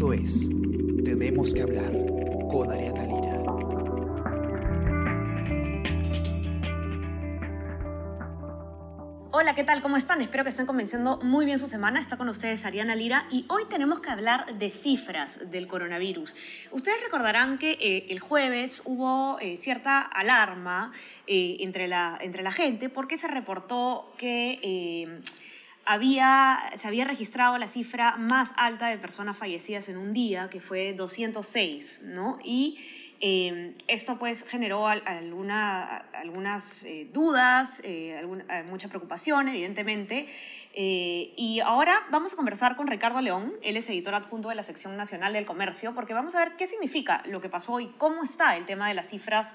Esto es Tenemos que hablar con Ariana Lira. Hola, ¿qué tal? ¿Cómo están? Espero que estén comenzando muy bien su semana. Está con ustedes Ariana Lira y hoy tenemos que hablar de cifras del coronavirus. Ustedes recordarán que eh, el jueves hubo eh, cierta alarma eh, entre, la, entre la gente porque se reportó que había, se había registrado la cifra más alta de personas fallecidas en un día, que fue 206, ¿no? Y eh, esto pues generó alguna, algunas eh, dudas, eh, mucha preocupación, evidentemente. y ahora vamos a conversar con Ricardo León, él es editor adjunto de la sección nacional del comercio, porque vamos a ver qué significa lo que pasó y cómo está el tema de las cifras,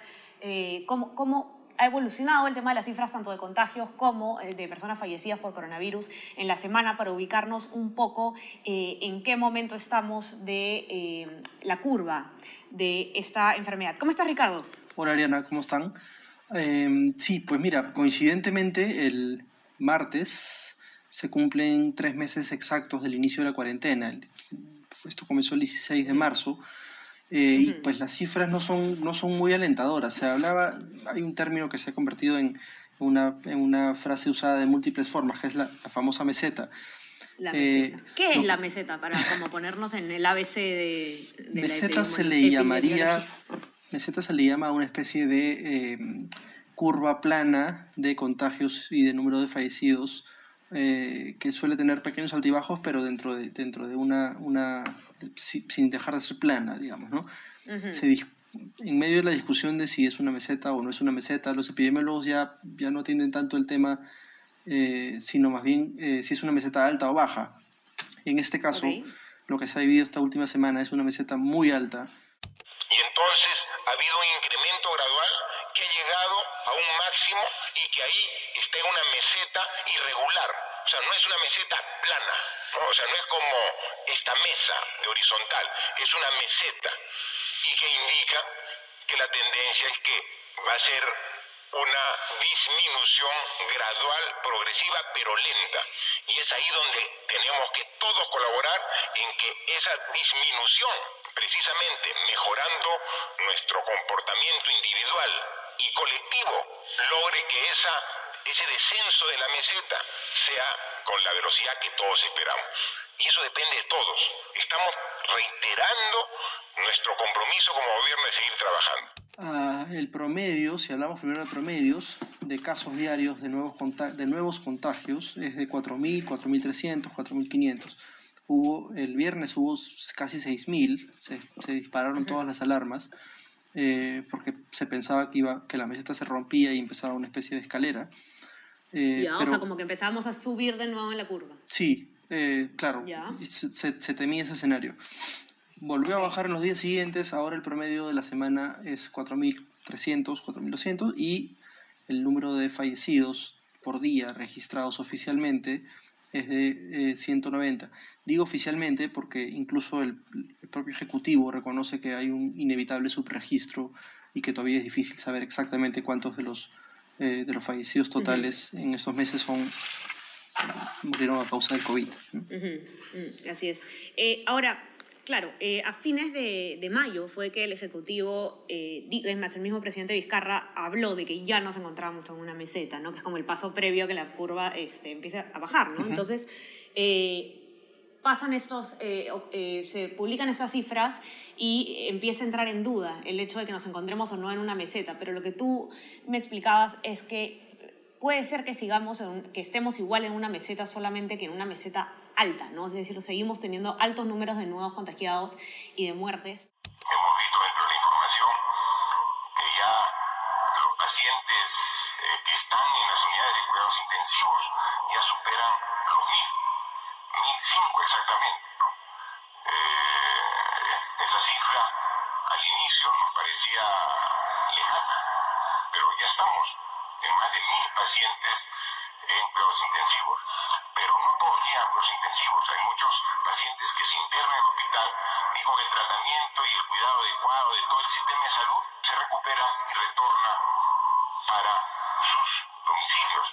cómo, cómo ha evolucionado el tema de las cifras tanto de contagios como eh, de personas fallecidas por coronavirus en la semana para ubicarnos un poco eh, en qué momento estamos de eh, la curva de esta enfermedad. ¿Cómo estás, Ricardo? Hola, Ariana, ¿cómo están? Em, sí, pues mira, coincidentemente el martes se cumplen tres meses exactos del inicio de la cuarentena. Esto comenzó el 16 de marzo. Eh, y pues las cifras no son, no son muy alentadoras. Se hablaba, hay un término que se ha convertido en una, en una frase usada de múltiples formas, que es la, famosa meseta. La eh, meseta. ¿Qué es la meseta? Para como ponernos en el ABC de, de meseta se le llamaría meseta se le llama a una especie de eh, curva plana de contagios y de número de fallecidos que suele tener pequeños altibajos pero dentro de, dentro de una, una sin dejar de ser plana, digamos, ¿no? en medio de la discusión de si es una meseta o no es una meseta, los epidemiólogos ya, ya no atienden tanto el tema, eh, sino más bien eh, si es una meseta alta o baja. En este caso, lo que se ha vivido esta última semana es una meseta muy alta. Y entonces ha habido un incremento gradual a un máximo y que ahí está en una meseta irregular. O sea, no es una meseta plana. O sea, no es como esta mesa de horizontal, es una meseta y que indica que la tendencia es que va a ser una disminución gradual, progresiva, pero lenta. Y es ahí donde tenemos que todos colaborar en que esa disminución, precisamente mejorando nuestro comportamiento individual y colectivo, logre que esa, ese descenso de la meseta sea con la velocidad que todos esperamos. Y eso depende de todos. Estamos reiterando nuestro compromiso como gobierno de seguir trabajando. Ah, el promedio, si hablamos primero de promedios, de casos diarios de nuevos, de nuevos contagios es de 4.000, 4.300, 4.500. Hubo, el viernes hubo casi 6.000, se, se dispararon todas las alarmas. Eh, porque se pensaba que, iba, que la meseta se rompía y empezaba una especie de escalera. Eh, o sea, como que empezábamos a subir de nuevo en la curva. Sí, eh, claro, Se, temía ese escenario. Volvió a bajar en los días siguientes, ahora el promedio de la semana es 4.300, 4.200 y el número de fallecidos por día registrados oficialmente es de 190. Eh, Digo oficialmente porque incluso el, propio Ejecutivo reconoce que hay un inevitable subregistro y que todavía es difícil saber exactamente cuántos de los eh, de los fallecidos totales en estos meses son murieron a causa del COVID. Mm, así es. Eh, ahora, claro, eh, a fines de, de, mayo fue que el Ejecutivo, es más, el mismo presidente Vizcarra habló de que ya nos encontrábamos en una meseta, ¿no? que es como el paso previo a que la curva este, empiece a bajar. ¿no? Entonces, pasan estos, eh, eh, se publican esas cifras y empieza a entrar en duda el hecho de que nos encontremos o no en una meseta. Pero lo que tú me explicabas es que puede ser que sigamos, que estemos igual en una meseta solamente que en una meseta alta, ¿no? Es decir, seguimos teniendo altos números de nuevos contagiados y de muertes. Hemos visto dentro de la información que ya los pacientes eh, que están en las unidades de cuidados intensivos ya superan los mil 1005 exactamente. Eh, esa cifra al inicio nos parecía lejana, pero ya estamos en más de mil pacientes en cuidados intensivos. Pero no todos llegan cuidados intensivos. Hay muchos pacientes que se internan en el hospital y con el tratamiento y el cuidado adecuado de todo el sistema de salud se recupera y retorna para sus domicilios.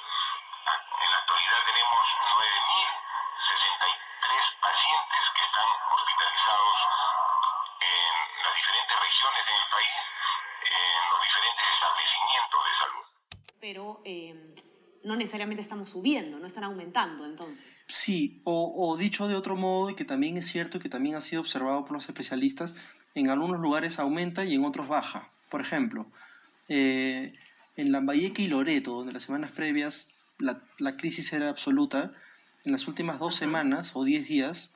En la actualidad tenemos 9.000 63 pacientes que están hospitalizados las diferentes regiones del país en los diferentes establecimientos de salud. Pero eh, no necesariamente estamos subiendo, no están aumentando entonces. Sí, o, dicho de otro modo, y que también es cierto y que también ha sido observado por los especialistas, en algunos lugares aumenta y en otros baja. Por ejemplo, eh, en Lambayeque y Loreto, donde las semanas previas la, la, crisis era absoluta, en las últimas dos semanas o diez días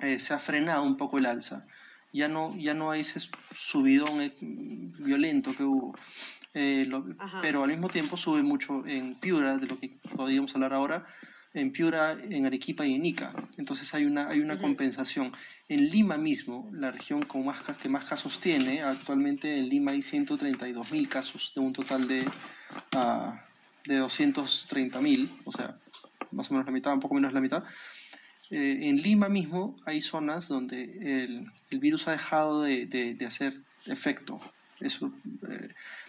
eh, se ha frenado un poco el alza. Ya no, ya no hay ese subidón eh, violento que hubo. Eh, lo, pero al mismo tiempo sube mucho en Piura, de lo que podríamos hablar ahora, en Piura, en Arequipa y en Ica. Entonces hay una, hay una uh -huh. compensación. En Lima mismo, la región con más, que más casos tiene, actualmente en Lima hay 132 mil casos de un total de, uh, de 230 mil, o sea, más o menos la mitad, un poco menos la mitad. Eh, en Lima mismo hay zonas donde el, el virus ha dejado de, de, de hacer efecto. Eso, eh,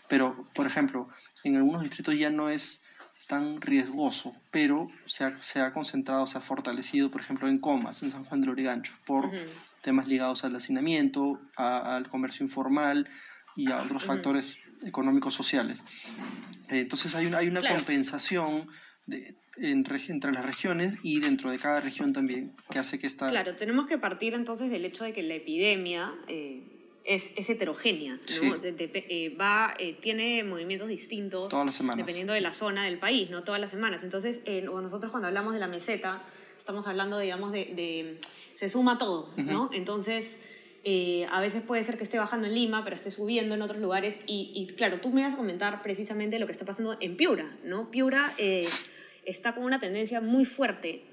pero, por ejemplo, en algunos distritos ya no es tan riesgoso, pero se ha, se ha concentrado, se ha fortalecido, por ejemplo, en Comas, en San Juan del Origancho, por uh -huh. temas ligados al hacinamiento, a, al comercio informal y a otros uh -huh. factores económicos sociales. Entonces hay una, hay una claro. compensación de, entre, entre, las regiones y dentro de cada región también, que hace que esta... Claro, tenemos que partir entonces del hecho de que la epidemia... Eh es, es, heterogénea, ¿no? sí. de, de, eh, va, eh, tiene movimientos distintos Todas las semanas. dependiendo de la zona del país, ¿no? Todas las semanas. Entonces, eh, nosotros cuando hablamos de la meseta, estamos hablando, digamos, de, de se suma todo, uh -huh. ¿no? Entonces, eh, a veces puede ser que esté bajando en Lima, pero esté subiendo en otros lugares. Y, y claro, tú me vas a comentar precisamente lo que está pasando en Piura, ¿no? Piura eh, está con una tendencia muy fuerte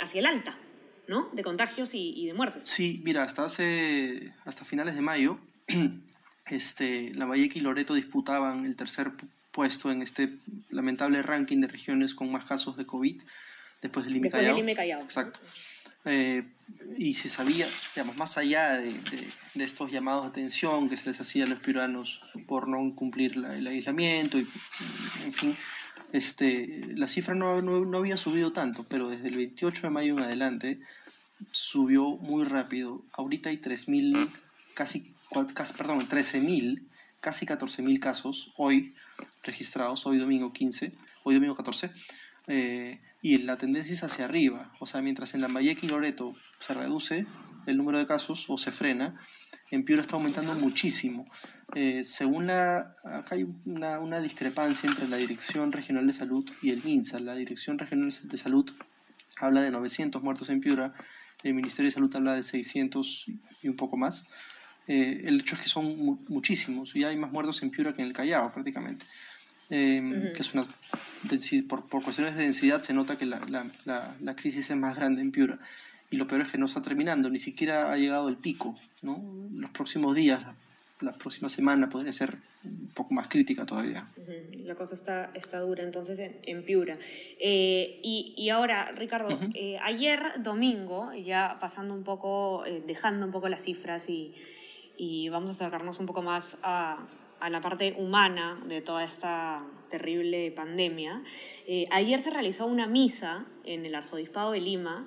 hacia el alta, ¿no? De contagios y, y, de muertes. Sí, mira, hasta hace, hasta finales de mayo, este, la Valleque y Loreto disputaban el tercer puesto en este lamentable ranking de regiones con más casos de COVID después del Lima Callao. Del Callao. Exacto. Eh, y se sabía, digamos, más allá de, de, de, estos llamados de atención que se les hacía a los peruanos por no cumplir la, el aislamiento, y, en fin, este, la cifra no, no, no, había subido tanto, pero desde el 28 de mayo en adelante subió muy rápido. Ahorita hay 3.000, casi, casi, perdón, 13.000, casi 14.000 casos hoy registrados, hoy domingo 15, hoy domingo 14, eh, y la tendencia es hacia arriba. O sea, mientras en Lambayeque y Loreto se reduce el número de casos o se frena, en Piura está aumentando muchísimo. Eh, según la, acá hay una, una, discrepancia entre la Dirección Regional de Salud y el MINSA. La Dirección Regional de Salud habla de 900 muertos en Piura, el Ministerio de Salud habla de 600 y un poco más. Eh, el hecho es que son mu muchísimos, y hay más muertos en Piura que en el Callao prácticamente. Eh, uh -huh. que es una, por, por, cuestiones de densidad se nota que la, la, la, la crisis es más grande en Piura y lo peor es que no está terminando, ni siquiera ha llegado el pico. ¿no? Los próximos días, la próxima semana podría ser un poco más crítica todavía. Uh -huh. La cosa está, está dura entonces en, en Piura. Eh, y, y, ahora, Ricardo, uh -huh. eh, ayer domingo, ya pasando un poco, eh, dejando un poco las cifras y, y vamos a acercarnos un poco más a, a la parte humana de toda esta terrible pandemia, eh, ayer se realizó una misa en el Arzobispado de Lima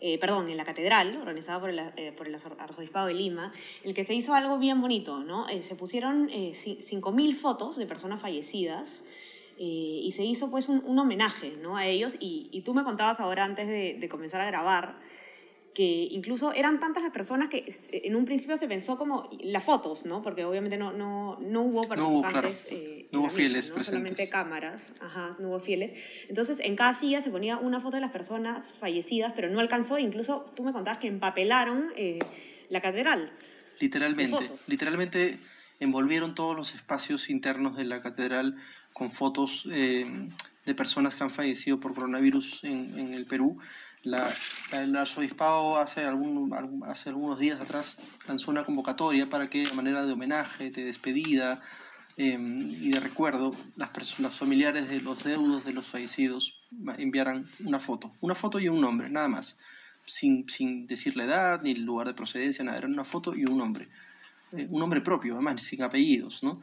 eh, perdón, en la catedral, organizada por el, eh, Arzobispado de Lima, el que se hizo algo bien bonito, ¿no? Eh, se pusieron 5.000 fotos de personas fallecidas y se hizo pues un, homenaje, ¿no? A ellos y, tú me contabas ahora antes de comenzar a grabar que incluso eran tantas las personas que en un principio se pensó como las fotos, ¿no? Porque obviamente no, no, no hubo participantes. No hubo, claro. eh, no hubo fieles mesa, ¿no? Solamente cámaras, ajá, no hubo fieles. Entonces en cada silla se ponía una foto de las personas fallecidas, pero no alcanzó, incluso tú me contabas que empapelaron eh, la catedral. Literalmente, literalmente envolvieron todos los espacios internos de la catedral con fotos eh, de personas que han fallecido por coronavirus en, en el Perú la, el arzobispado hace, algún, hace algunos días atrás lanzó una convocatoria para que de manera de homenaje, de despedida eh, y de recuerdo, las, los familiares de los deudos de los fallecidos enviaran una foto, una foto y un nombre, nada más, sin, sin decir la edad ni el lugar de procedencia, nada, era una foto y un nombre, eh, un nombre propio, además, sin apellidos, ¿no?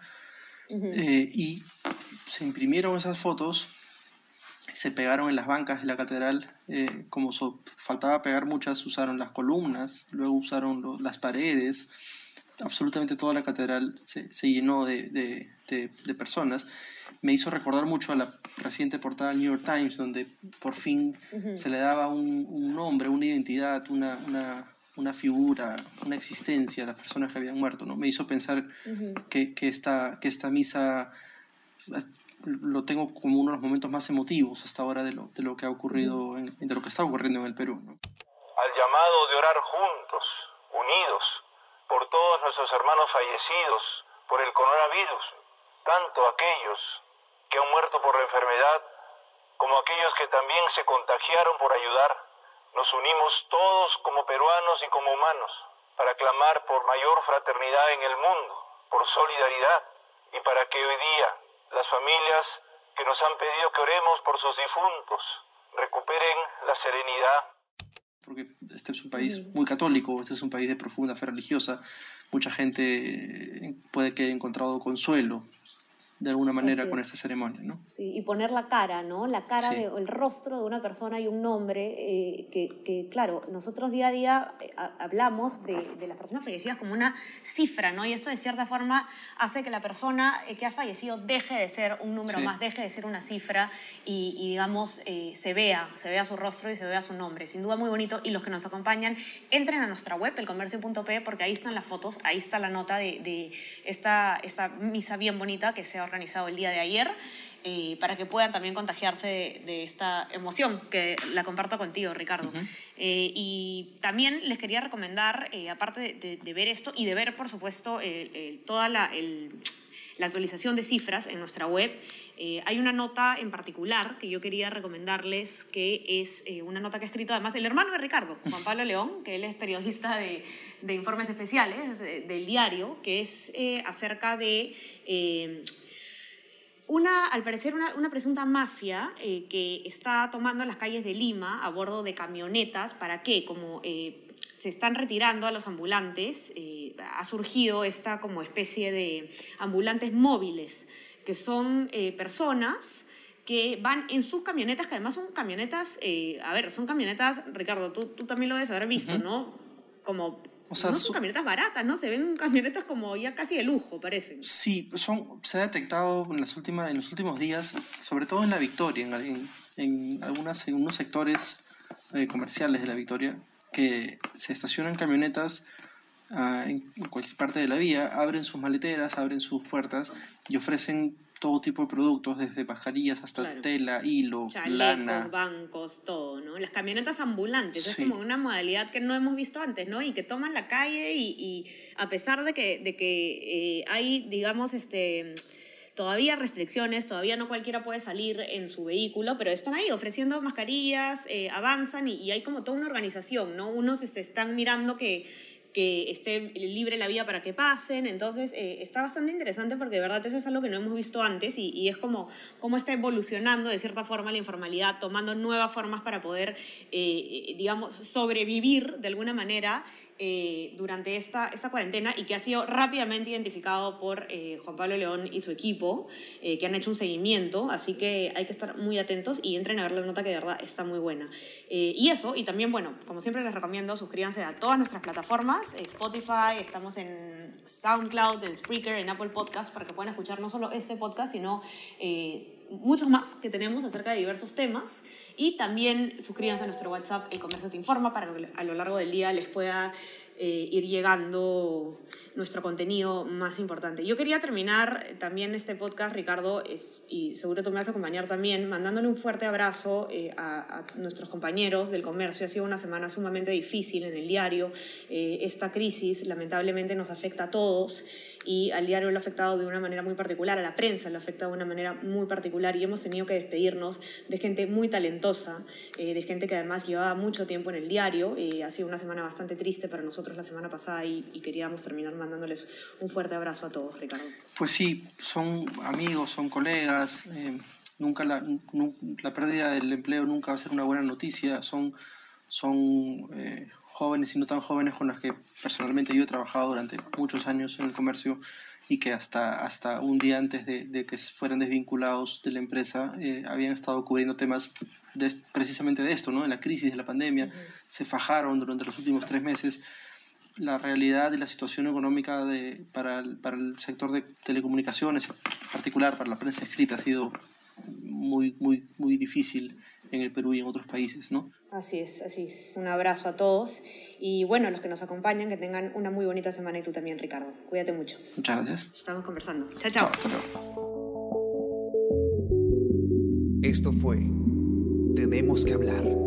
Uh -huh. eh, y se imprimieron esas fotos se pegaron en las bancas de la catedral, eh, como so, faltaba pegar muchas, usaron las columnas, luego usaron lo, las paredes, absolutamente toda la catedral se, se llenó de, de, de, personas, me hizo recordar mucho a la reciente portada del New York Times, donde por fin se le daba un, un, nombre, una identidad, una, una, una, figura, una existencia a las personas que habían muerto. ¿no? Me hizo pensar que, que, esta, que esta misa lo tengo como uno de los momentos más emotivos hasta ahora de lo, de lo que ha ocurrido, de lo que está ocurriendo en el Perú. ¿no? Al llamado de orar juntos, unidos, por todos nuestros hermanos fallecidos por el coronavirus, tanto aquellos que han muerto por la enfermedad como aquellos que también se contagiaron por ayudar, nos unimos todos como peruanos y como humanos para clamar por mayor fraternidad en el mundo, por solidaridad y para que hoy día las familias que nos han pedido que oremos por sus difuntos recuperen la serenidad. Porque este es un país muy católico, este es un país de profunda fe religiosa. Mucha gente puede que haya encontrado consuelo de alguna manera con esta ceremonia, ¿no? Sí, y poner la cara, ¿no? La cara, de, el rostro de una persona y un nombre, eh, que, que, claro, nosotros día a día eh, hablamos de, de, las personas fallecidas como una cifra, ¿no? Y esto de cierta forma hace que la persona eh, que ha fallecido deje de ser un número más, deje de ser una cifra y, y digamos, se vea, se vea su rostro y se vea su nombre. Sin duda muy bonito. Y los que nos acompañan, entren a nuestra web, elcomercio.p, porque ahí están las fotos, ahí está la nota de, de esta, esta misa bien bonita que se ha organizado el día de ayer, eh, para que puedan también contagiarse de, esta emoción, que la comparto contigo, Ricardo. Eh, y también les quería recomendar, eh, aparte de, ver esto y de ver, por supuesto, toda la, la, actualización de cifras en nuestra web, hay una nota en particular que yo quería recomendarles, que es una nota que ha escrito además el hermano de Ricardo, Juan Pablo León, que él es periodista de, de informes especiales del diario, que es acerca de una, al parecer, una, una presunta mafia eh, que está tomando las calles de Lima a bordo de camionetas. ¿Para qué? Como eh, se están retirando a los ambulantes, eh, ha surgido esta como especie de ambulantes móviles, que son personas que van en sus camionetas, que además son camionetas, a ver, son camionetas, Ricardo, tú, tú también lo debes haber visto, ¿no? Como no son camionetas baratas, ¿no? Se ven camionetas como ya casi de lujo, parecen. Sí, son, se ha detectado en, las últimas, en los últimos días, sobre todo en la Victoria, en, en, algunas, en unos sectores eh, comerciales de la Victoria, que se estacionan camionetas ah, en cualquier parte de la vía, abren sus maleteras, abren sus puertas y ofrecen todo tipo de productos, desde mascarillas hasta tela, hilo, Chalecos, lana. bancos, todo, ¿no? Las camionetas ambulantes, es como una modalidad que no hemos visto antes, ¿no? Y que toman la calle y, y a pesar de que, de que eh, hay, digamos, este todavía restricciones, todavía no cualquiera puede salir en su vehículo, pero están ahí ofreciendo mascarillas, eh, avanzan y, hay como toda una organización, ¿no? Unos se están mirando que que esté libre la vía para que pasen. Entonces, eh, está bastante interesante porque de verdad eso es algo que no hemos visto antes y, y, es como cómo está evolucionando de cierta forma la informalidad, tomando nuevas formas para poder, eh, digamos, sobrevivir de alguna manera eh, durante esta, esta cuarentena y que ha sido rápidamente identificado por eh, Juan Pablo León y su equipo, eh, que han hecho un seguimiento, así que hay que estar muy atentos y entren a ver la nota que de verdad está muy buena. y eso, y también, bueno, como siempre les recomiendo, suscríbanse a todas nuestras plataformas, Spotify, estamos en SoundCloud, en Spreaker, en Apple Podcast, para que puedan escuchar no solo este podcast, sino muchos más que tenemos acerca de diversos temas. Y también suscríbanse a nuestro WhatsApp, El Comercio Te Informa, para que a lo largo del día les pueda eh, ir llegando nuestro contenido más importante. Yo quería terminar también este podcast, Ricardo, es, y seguro tú me vas a acompañar también, mandándole un fuerte abrazo eh, a, nuestros compañeros del comercio. Ha sido una semana sumamente difícil en el diario. Eh, esta crisis lamentablemente nos afecta a todos y al diario lo ha afectado de una manera muy particular, a la prensa lo ha afectado de una manera muy particular y hemos tenido que despedirnos de gente muy talentosa, de gente que además llevaba mucho tiempo en el diario. ha sido una semana bastante triste para nosotros la semana pasada y, queríamos terminar mandándoles un fuerte abrazo a todos, Ricardo. Pues sí, son amigos, son colegas. Eh, nunca la, la, pérdida del empleo nunca va a ser una buena noticia. Son, son eh, jóvenes y no tan jóvenes con las que personalmente yo he trabajado durante muchos años en el comercio y que hasta, hasta un día antes de, que fueran desvinculados de la empresa eh, habían estado cubriendo temas precisamente de esto, ¿no? de la crisis, de la pandemia, se fajaron durante los últimos tres meses la realidad y la situación económica de, para, el, para el sector de telecomunicaciones, en particular para la prensa escrita, ha sido muy, muy, muy difícil en el Perú y en otros países, ¿no? Así es, así es. Un abrazo a todos y bueno, los que nos acompañan, que tengan una muy bonita semana y tú también, Ricardo. Cuídate mucho. Muchas gracias. Estamos conversando. Chao, chao. Esto fue Tenemos que hablar.